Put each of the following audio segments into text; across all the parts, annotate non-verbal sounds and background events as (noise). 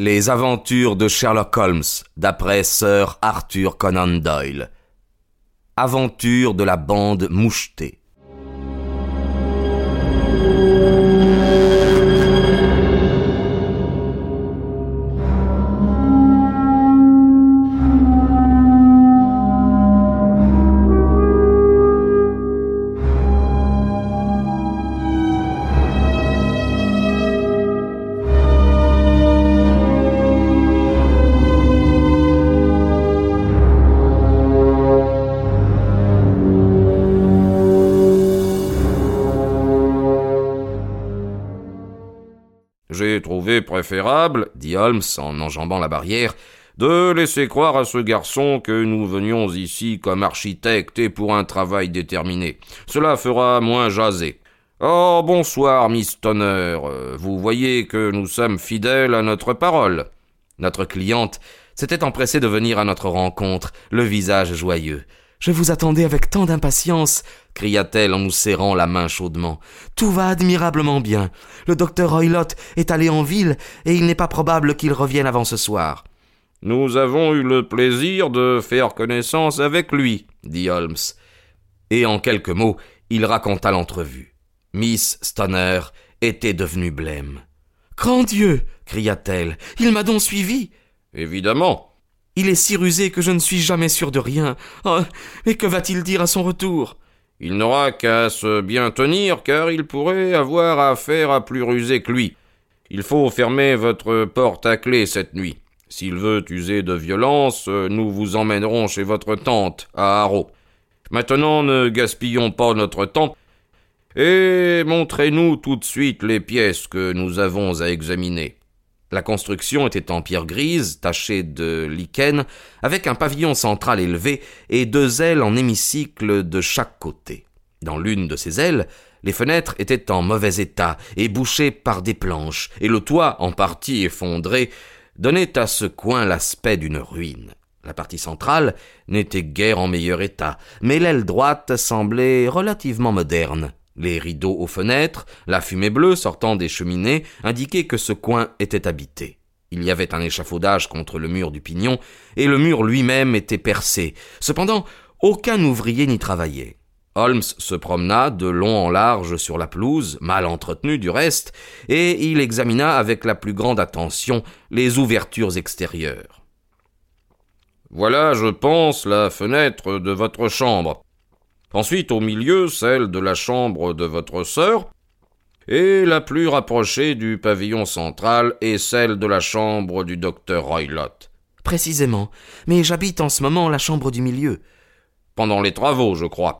Les aventures de Sherlock Holmes, d'après Sir Arthur Conan Doyle. Aventure de la bande mouchetée. Préférable, dit Holmes en enjambant la barrière, de laisser croire à ce garçon que nous venions ici comme architectes et pour un travail déterminé. Cela fera moins jaser. Oh, bonsoir, Miss Tonner. Vous voyez que nous sommes fidèles à notre parole. Notre cliente s'était empressée de venir à notre rencontre, le visage joyeux. Je vous attendais avec tant d'impatience, cria-t-elle en nous serrant la main chaudement. Tout va admirablement bien. Le docteur Roylott est allé en ville et il n'est pas probable qu'il revienne avant ce soir. Nous avons eu le plaisir de faire connaissance avec lui, dit Holmes. Et en quelques mots, il raconta l'entrevue. Miss Stoner était devenue blême. Grand Dieu cria-t-elle. Il m'a donc suivi Évidemment. Il est si rusé que je ne suis jamais sûr de rien. Oh, mais que va-t-il dire à son retour? Il n'aura qu'à se bien tenir, car il pourrait avoir affaire à plus rusé que lui. Il faut fermer votre porte à clé cette nuit. S'il veut user de violence, nous vous emmènerons chez votre tante, à Harrow. Maintenant, ne gaspillons pas notre temps, et montrez-nous tout de suite les pièces que nous avons à examiner. La construction était en pierre grise, tachée de lichen, avec un pavillon central élevé et deux ailes en hémicycle de chaque côté. Dans l'une de ces ailes, les fenêtres étaient en mauvais état et bouchées par des planches, et le toit, en partie effondré, donnait à ce coin l'aspect d'une ruine. La partie centrale n'était guère en meilleur état, mais l'aile droite semblait relativement moderne. Les rideaux aux fenêtres, la fumée bleue sortant des cheminées indiquaient que ce coin était habité. Il y avait un échafaudage contre le mur du pignon, et le mur lui-même était percé. Cependant, aucun ouvrier n'y travaillait. Holmes se promena de long en large sur la pelouse, mal entretenue du reste, et il examina avec la plus grande attention les ouvertures extérieures. Voilà, je pense, la fenêtre de votre chambre. Ensuite, au milieu, celle de la chambre de votre sœur, et la plus rapprochée du pavillon central est celle de la chambre du docteur Roylott. Précisément. Mais j'habite en ce moment la chambre du milieu. Pendant les travaux, je crois.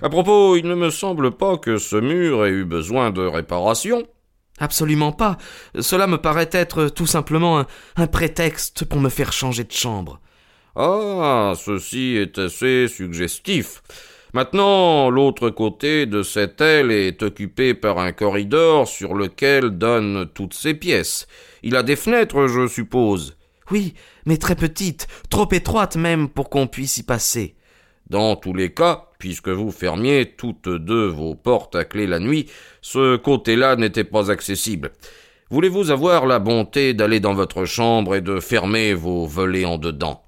À propos, il ne me semble pas que ce mur ait eu besoin de réparation. Absolument pas. Cela me paraît être tout simplement un, un prétexte pour me faire changer de chambre. Ah, ceci est assez suggestif. Maintenant, l'autre côté de cette aile est occupé par un corridor sur lequel donnent toutes ces pièces. Il a des fenêtres, je suppose. Oui, mais très petites, trop étroites même pour qu'on puisse y passer. Dans tous les cas, puisque vous fermiez toutes deux vos portes à clé la nuit, ce côté-là n'était pas accessible. Voulez-vous avoir la bonté d'aller dans votre chambre et de fermer vos volets en dedans?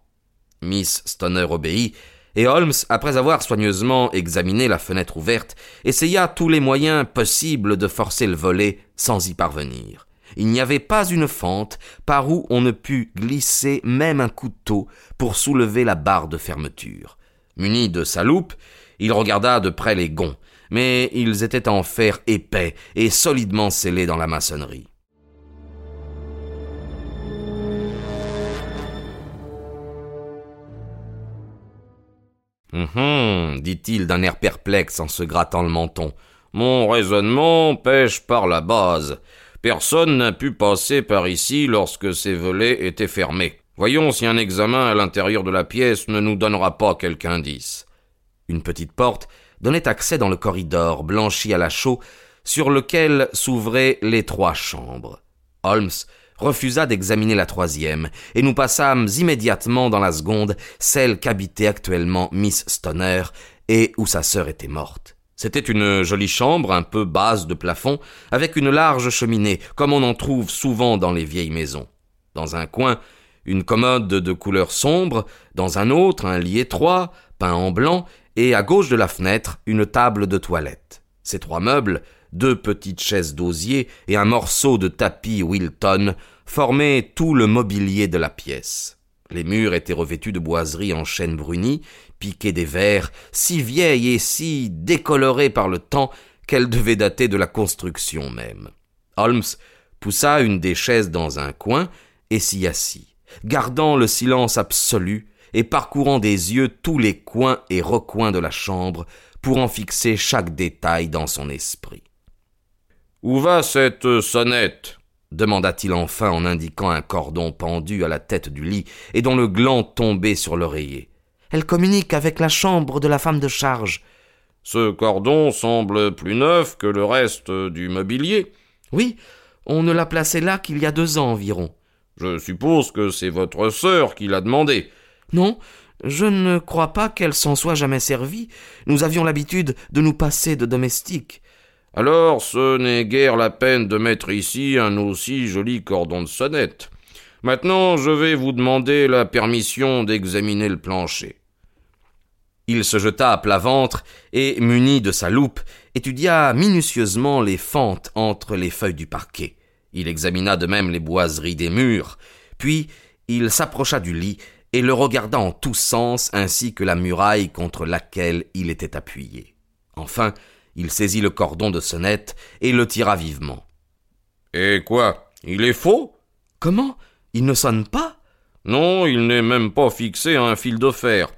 Miss Stoner obéit, et Holmes, après avoir soigneusement examiné la fenêtre ouverte, essaya tous les moyens possibles de forcer le volet sans y parvenir. Il n'y avait pas une fente par où on ne pût glisser même un couteau pour soulever la barre de fermeture. Muni de sa loupe, il regarda de près les gonds, mais ils étaient en fer épais et solidement scellés dans la maçonnerie. Hum, dit-il d'un air perplexe en se grattant le menton. Mon raisonnement pêche par la base. Personne n'a pu passer par ici lorsque ces volets étaient fermés. Voyons si un examen à l'intérieur de la pièce ne nous donnera pas quelque indice. Une petite porte donnait accès dans le corridor blanchi à la chaux sur lequel s'ouvraient les trois chambres. Holmes refusa d'examiner la troisième, et nous passâmes immédiatement dans la seconde, celle qu'habitait actuellement Miss Stoner, et où sa sœur était morte. C'était une jolie chambre, un peu basse de plafond, avec une large cheminée, comme on en trouve souvent dans les vieilles maisons. Dans un coin, une commode de couleur sombre, dans un autre, un lit étroit, peint en blanc, et à gauche de la fenêtre, une table de toilette. Ces trois meubles, deux petites chaises d'osier et un morceau de tapis Wilton, formaient tout le mobilier de la pièce. Les murs étaient revêtus de boiseries en chêne bruni, piquées des verres, si vieilles et si décolorées par le temps qu'elles devaient dater de la construction même. Holmes poussa une des chaises dans un coin et s'y assit, gardant le silence absolu et parcourant des yeux tous les coins et recoins de la chambre pour en fixer chaque détail dans son esprit. Où va cette sonnette? demanda-t-il enfin en indiquant un cordon pendu à la tête du lit et dont le gland tombait sur l'oreiller. Elle communique avec la chambre de la femme de charge. Ce cordon semble plus neuf que le reste du mobilier. Oui, on ne l'a placé là qu'il y a deux ans environ. Je suppose que c'est votre sœur qui l'a demandé. Non, je ne crois pas qu'elle s'en soit jamais servie. Nous avions l'habitude de nous passer de domestiques. Alors ce n'est guère la peine de mettre ici un aussi joli cordon de sonnette. Maintenant je vais vous demander la permission d'examiner le plancher. Il se jeta à plat ventre et, muni de sa loupe, étudia minutieusement les fentes entre les feuilles du parquet. Il examina de même les boiseries des murs, puis il s'approcha du lit et le regarda en tous sens ainsi que la muraille contre laquelle il était appuyé. Enfin, il saisit le cordon de sonnette et le tira vivement. Et quoi Il est faux Comment? Il ne sonne pas Non, il n'est même pas fixé à un fil de fer.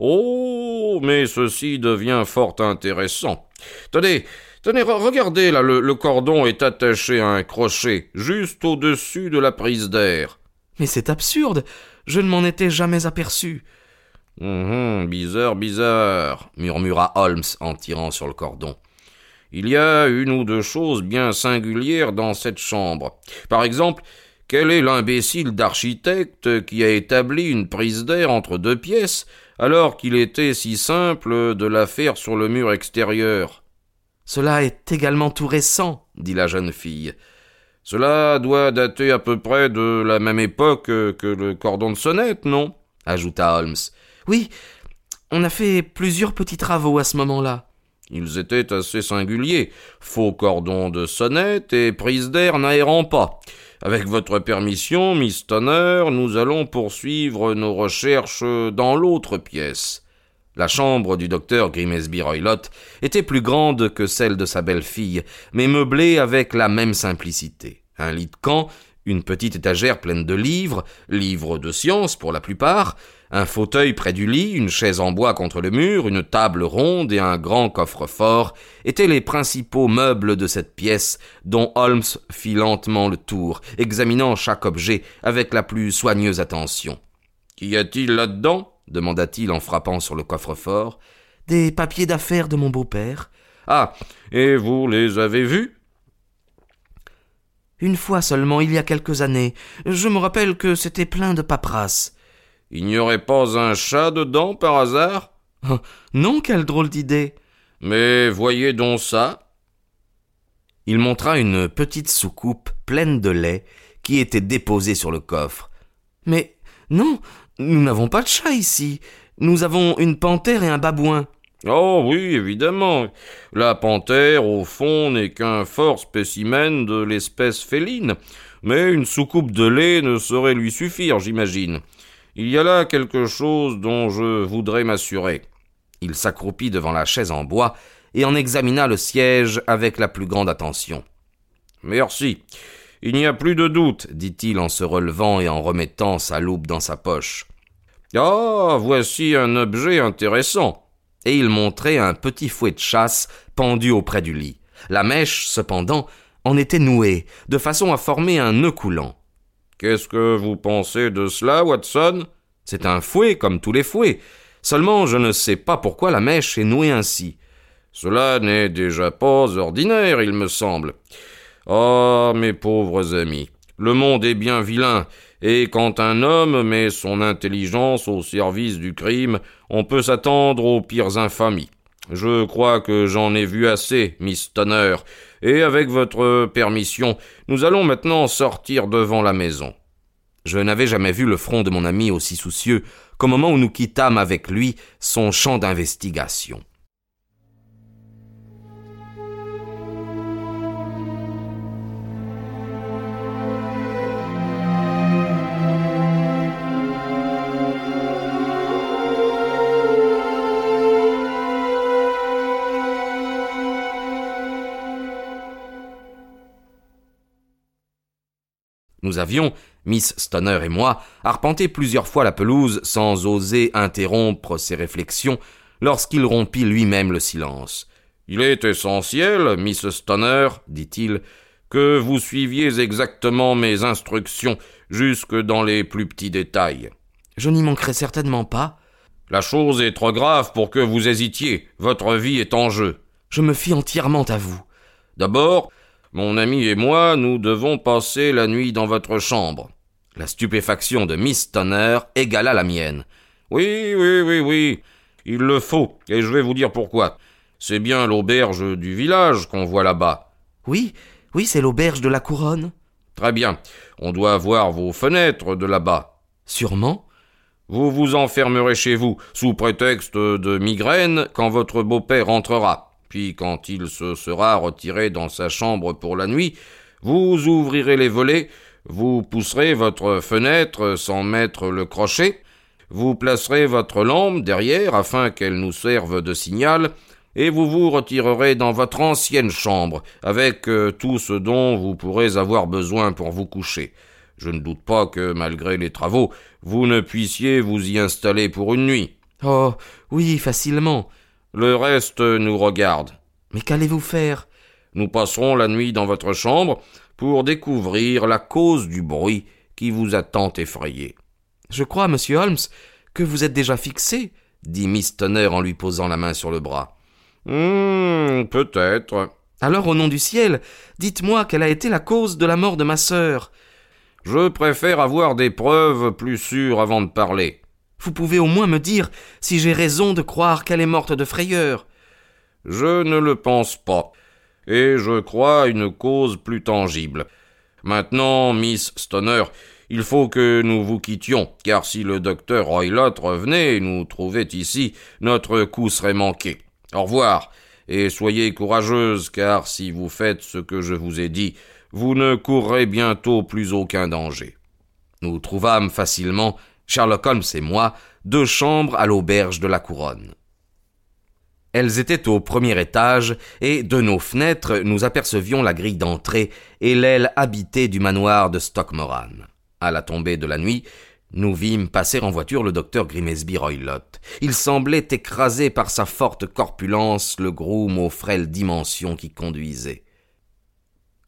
Oh, mais ceci devient fort intéressant. Tenez, tenez, regardez là, le, cordon est attaché à un crochet, juste au-dessus de la prise d'air. Mais c'est absurde. Je ne m'en étais jamais aperçu. Hum, bizarre, bizarre, murmura Holmes en tirant sur le cordon. Il y a une ou deux choses bien singulières dans cette chambre. Par exemple, quel est l'imbécile d'architecte qui a établi une prise d'air entre deux pièces alors qu'il était si simple de la faire sur le mur extérieur? Cela est également tout récent, dit la jeune fille. Cela doit dater à peu près de la même époque que le cordon de sonnette, non? ajouta Holmes. Oui, on a fait plusieurs petits travaux à ce moment-là. Ils étaient assez singuliers. Faux cordon de sonnette et prise d'air n'aérant pas. Avec votre permission, Miss Tonner, nous allons poursuivre nos recherches dans l'autre pièce. La chambre du docteur Grimesby Roylott était plus grande que celle de sa belle-fille, mais meublée avec la même simplicité. Un lit de camp, une petite étagère pleine de livres, livres de science pour la plupart, un fauteuil près du lit, une chaise en bois contre le mur, une table ronde et un grand coffre-fort étaient les principaux meubles de cette pièce dont Holmes fit lentement le tour, examinant chaque objet avec la plus soigneuse attention. Qu'y a-t-il là-dedans? demanda-t-il en frappant sur le coffre-fort. Des papiers d'affaires de mon beau-père. Ah. Et vous les avez vus? Une fois seulement, il y a quelques années. Je me rappelle que c'était plein de paperasses. Il n'y aurait pas un chat dedans par hasard? Oh, (laughs) non, quelle drôle d'idée. Mais voyez donc ça. Il montra une petite soucoupe pleine de lait qui était déposée sur le coffre. Mais non, nous n'avons pas de chat ici. Nous avons une panthère et un babouin. Oh oui, évidemment. La panthère, au fond, n'est qu'un fort spécimen de l'espèce féline, mais une soucoupe de lait ne saurait lui suffire, j'imagine. Il y a là quelque chose dont je voudrais m'assurer. Il s'accroupit devant la chaise en bois et en examina le siège avec la plus grande attention. Merci. Il n'y a plus de doute, dit-il en se relevant et en remettant sa loupe dans sa poche. Ah. Voici un objet intéressant. Et il montrait un petit fouet de chasse pendu auprès du lit. La mèche, cependant, en était nouée, de façon à former un nœud coulant. Qu'est-ce que vous pensez de cela, Watson? C'est un fouet comme tous les fouets. Seulement je ne sais pas pourquoi la mèche est nouée ainsi. Cela n'est déjà pas ordinaire, il me semble. Ah, mes pauvres amis, le monde est bien vilain, et quand un homme met son intelligence au service du crime, on peut s'attendre aux pires infamies. Je crois que j'en ai vu assez, Miss Tonner, et avec votre permission, nous allons maintenant sortir devant la maison. Je n'avais jamais vu le front de mon ami aussi soucieux qu'au moment où nous quittâmes avec lui son champ d'investigation. Miss Stoner et moi, arpenté plusieurs fois la pelouse sans oser interrompre ses réflexions lorsqu'il rompit lui-même le silence. Il est essentiel, Miss Stoner, dit-il, que vous suiviez exactement mes instructions jusque dans les plus petits détails. Je n'y manquerai certainement pas. La chose est trop grave pour que vous hésitiez. Votre vie est en jeu. Je me fie entièrement à vous. D'abord, mon ami et moi, nous devons passer la nuit dans votre chambre. La stupéfaction de Miss Tonner égala la mienne. Oui, oui, oui, oui. Il le faut, et je vais vous dire pourquoi. C'est bien l'auberge du village qu'on voit là-bas. Oui, oui, c'est l'auberge de la couronne. Très bien. On doit voir vos fenêtres de là-bas. Sûrement. Vous vous enfermerez chez vous, sous prétexte de migraine, quand votre beau-père entrera. Puis, quand il se sera retiré dans sa chambre pour la nuit, vous ouvrirez les volets, vous pousserez votre fenêtre sans mettre le crochet, vous placerez votre lampe derrière afin qu'elle nous serve de signal, et vous vous retirerez dans votre ancienne chambre, avec euh, tout ce dont vous pourrez avoir besoin pour vous coucher. Je ne doute pas que, malgré les travaux, vous ne puissiez vous y installer pour une nuit. Oh. Oui, facilement. Le reste nous regarde. Mais qu'allez-vous faire? Nous passerons la nuit dans votre chambre pour découvrir la cause du bruit qui vous a tant effrayé. Je crois, monsieur Holmes, que vous êtes déjà fixé, dit Miss Tonner en lui posant la main sur le bras. Hum, peut-être. Alors, au nom du ciel, dites-moi quelle a été la cause de la mort de ma sœur. Je préfère avoir des preuves plus sûres avant de parler. Vous pouvez au moins me dire si j'ai raison de croire qu'elle est morte de frayeur. Je ne le pense pas, et je crois une cause plus tangible. Maintenant, Miss Stoner, il faut que nous vous quittions, car si le docteur Roylott revenait et nous trouvait ici, notre coup serait manqué. Au revoir, et soyez courageuse, car si vous faites ce que je vous ai dit, vous ne courrez bientôt plus aucun danger. Nous trouvâmes facilement Sherlock Holmes et moi, deux chambres à l'auberge de la Couronne. Elles étaient au premier étage, et de nos fenêtres nous apercevions la grille d'entrée et l'aile habitée du manoir de Stockmoran. À la tombée de la nuit, nous vîmes passer en voiture le docteur Grimesby Roylott. Il semblait écrasé par sa forte corpulence le groom aux frêles dimensions qui conduisait.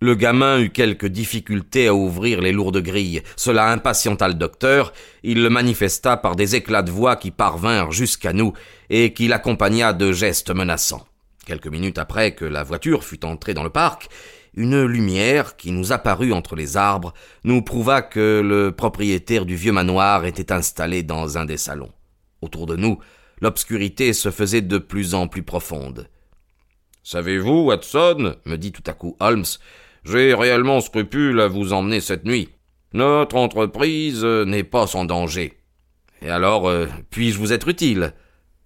Le gamin eut quelques difficultés à ouvrir les lourdes grilles. Cela impatienta le docteur. Il le manifesta par des éclats de voix qui parvinrent jusqu'à nous et qui l'accompagna de gestes menaçants. Quelques minutes après que la voiture fut entrée dans le parc, une lumière qui nous apparut entre les arbres nous prouva que le propriétaire du vieux manoir était installé dans un des salons. Autour de nous, l'obscurité se faisait de plus en plus profonde. Savez-vous, Watson, me dit tout à coup Holmes, j'ai réellement scrupule à vous emmener cette nuit. Notre entreprise n'est pas sans danger. Et alors, euh, puis-je vous être utile?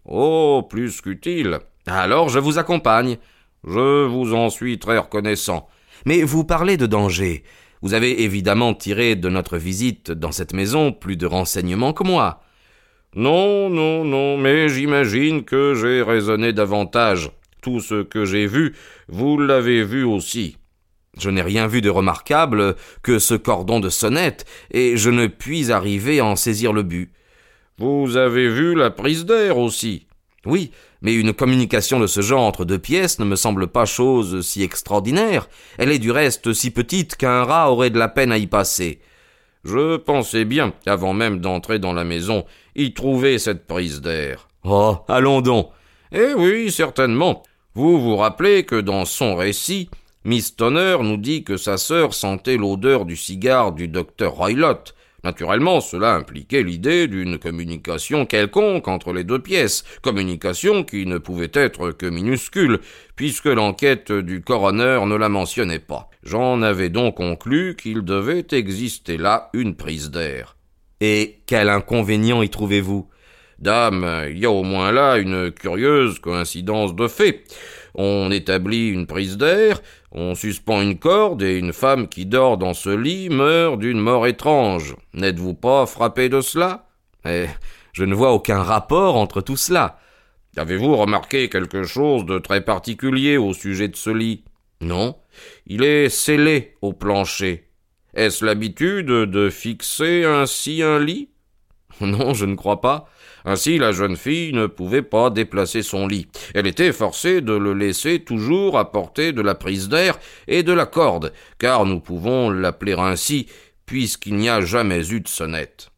Oh, plus qu'utile. Alors je vous accompagne. Je vous en suis très reconnaissant. Mais vous parlez de danger. Vous avez évidemment tiré de notre visite dans cette maison plus de renseignements que moi. Non, non, non, mais j'imagine que j'ai raisonné davantage. Tout ce que j'ai vu, vous l'avez vu aussi. Je n'ai rien vu de remarquable que ce cordon de sonnette, et je ne puis arriver à en saisir le but. Vous avez vu la prise d'air aussi. Oui, mais une communication de ce genre entre deux pièces ne me semble pas chose si extraordinaire. Elle est du reste si petite qu'un rat aurait de la peine à y passer. Je pensais bien, avant même d'entrer dans la maison, y trouver cette prise d'air. Oh, allons donc. Eh oui, certainement. Vous vous rappelez que dans son récit, Miss Tonner nous dit que sa sœur sentait l'odeur du cigare du docteur Roylott. Naturellement, cela impliquait l'idée d'une communication quelconque entre les deux pièces, communication qui ne pouvait être que minuscule, puisque l'enquête du coroner ne la mentionnait pas. J'en avais donc conclu qu'il devait exister là une prise d'air. Et quel inconvénient y trouvez-vous? Dame, il y a au moins là une curieuse coïncidence de faits. On établit une prise d'air, on suspend une corde et une femme qui dort dans ce lit meurt d'une mort étrange. N'êtes-vous pas frappé de cela? Eh, je ne vois aucun rapport entre tout cela. Avez-vous remarqué quelque chose de très particulier au sujet de ce lit? Non. Il est scellé au plancher. Est-ce l'habitude de fixer ainsi un lit? Non, je ne crois pas. Ainsi, la jeune fille ne pouvait pas déplacer son lit. Elle était forcée de le laisser toujours à portée de la prise d'air et de la corde, car nous pouvons l'appeler ainsi, puisqu'il n'y a jamais eu de sonnette.